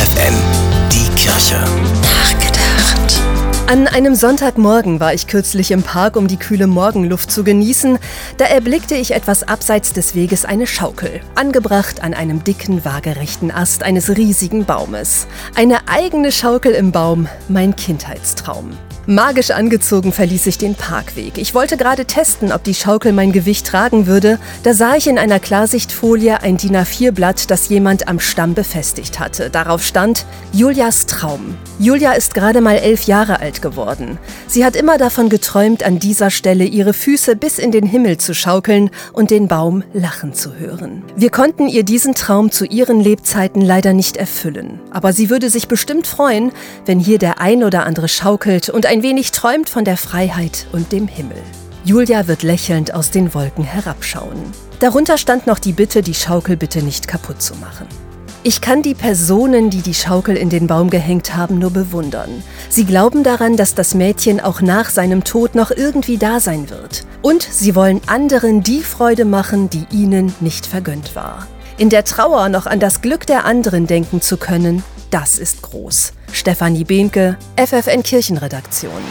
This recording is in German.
FFN, die Kirche. An einem Sonntagmorgen war ich kürzlich im Park, um die kühle Morgenluft zu genießen. Da erblickte ich etwas abseits des Weges eine Schaukel, angebracht an einem dicken, waagerechten Ast eines riesigen Baumes. Eine eigene Schaukel im Baum, mein Kindheitstraum. Magisch angezogen verließ ich den Parkweg. Ich wollte gerade testen, ob die Schaukel mein Gewicht tragen würde. Da sah ich in einer Klarsichtfolie ein DIN A4-Blatt, das jemand am Stamm befestigt hatte. Darauf stand Julias Traum. Julia ist gerade mal elf Jahre alt geworden. Sie hat immer davon geträumt, an dieser Stelle ihre Füße bis in den Himmel zu schaukeln und den Baum lachen zu hören. Wir konnten ihr diesen Traum zu ihren Lebzeiten leider nicht erfüllen. Aber sie würde sich bestimmt freuen, wenn hier der ein oder andere schaukelt und ein wenig träumt von der Freiheit und dem Himmel. Julia wird lächelnd aus den Wolken herabschauen. Darunter stand noch die Bitte, die Schaukel bitte nicht kaputt zu machen. Ich kann die Personen, die die Schaukel in den Baum gehängt haben, nur bewundern. Sie glauben daran, dass das Mädchen auch nach seinem Tod noch irgendwie da sein wird. Und sie wollen anderen die Freude machen, die ihnen nicht vergönnt war. In der Trauer noch an das Glück der anderen denken zu können, das ist groß. Stefanie Behnke, FFN Kirchenredaktion.